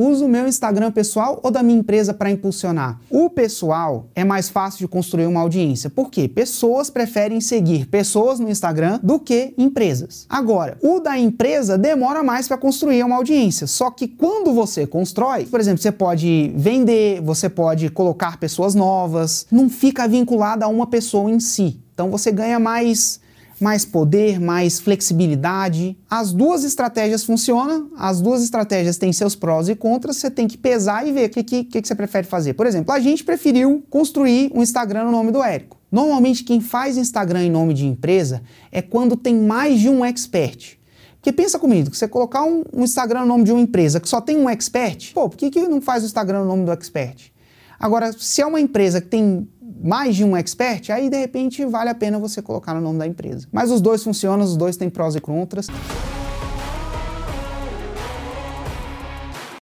uso o meu Instagram pessoal ou da minha empresa para impulsionar? O pessoal é mais fácil de construir uma audiência. Por quê? Pessoas preferem seguir pessoas no Instagram do que empresas. Agora, o da empresa demora mais para construir uma audiência. Só que quando você constrói, por exemplo, você pode vender, você pode colocar pessoas novas, não fica vinculada a uma pessoa em si. Então você ganha mais mais poder, mais flexibilidade. As duas estratégias funcionam, as duas estratégias têm seus prós e contras, você tem que pesar e ver o que, que, que você prefere fazer. Por exemplo, a gente preferiu construir um Instagram no nome do Érico. Normalmente quem faz Instagram em nome de empresa é quando tem mais de um expert. Porque pensa comigo, você colocar um, um, Instagram no nome de uma empresa que só tem um expert, pô, por que, que não faz o Instagram no nome do expert? Agora, se é uma empresa que tem mais de um expert, aí de repente vale a pena você colocar no nome da empresa. Mas os dois funcionam, os dois têm prós e contras.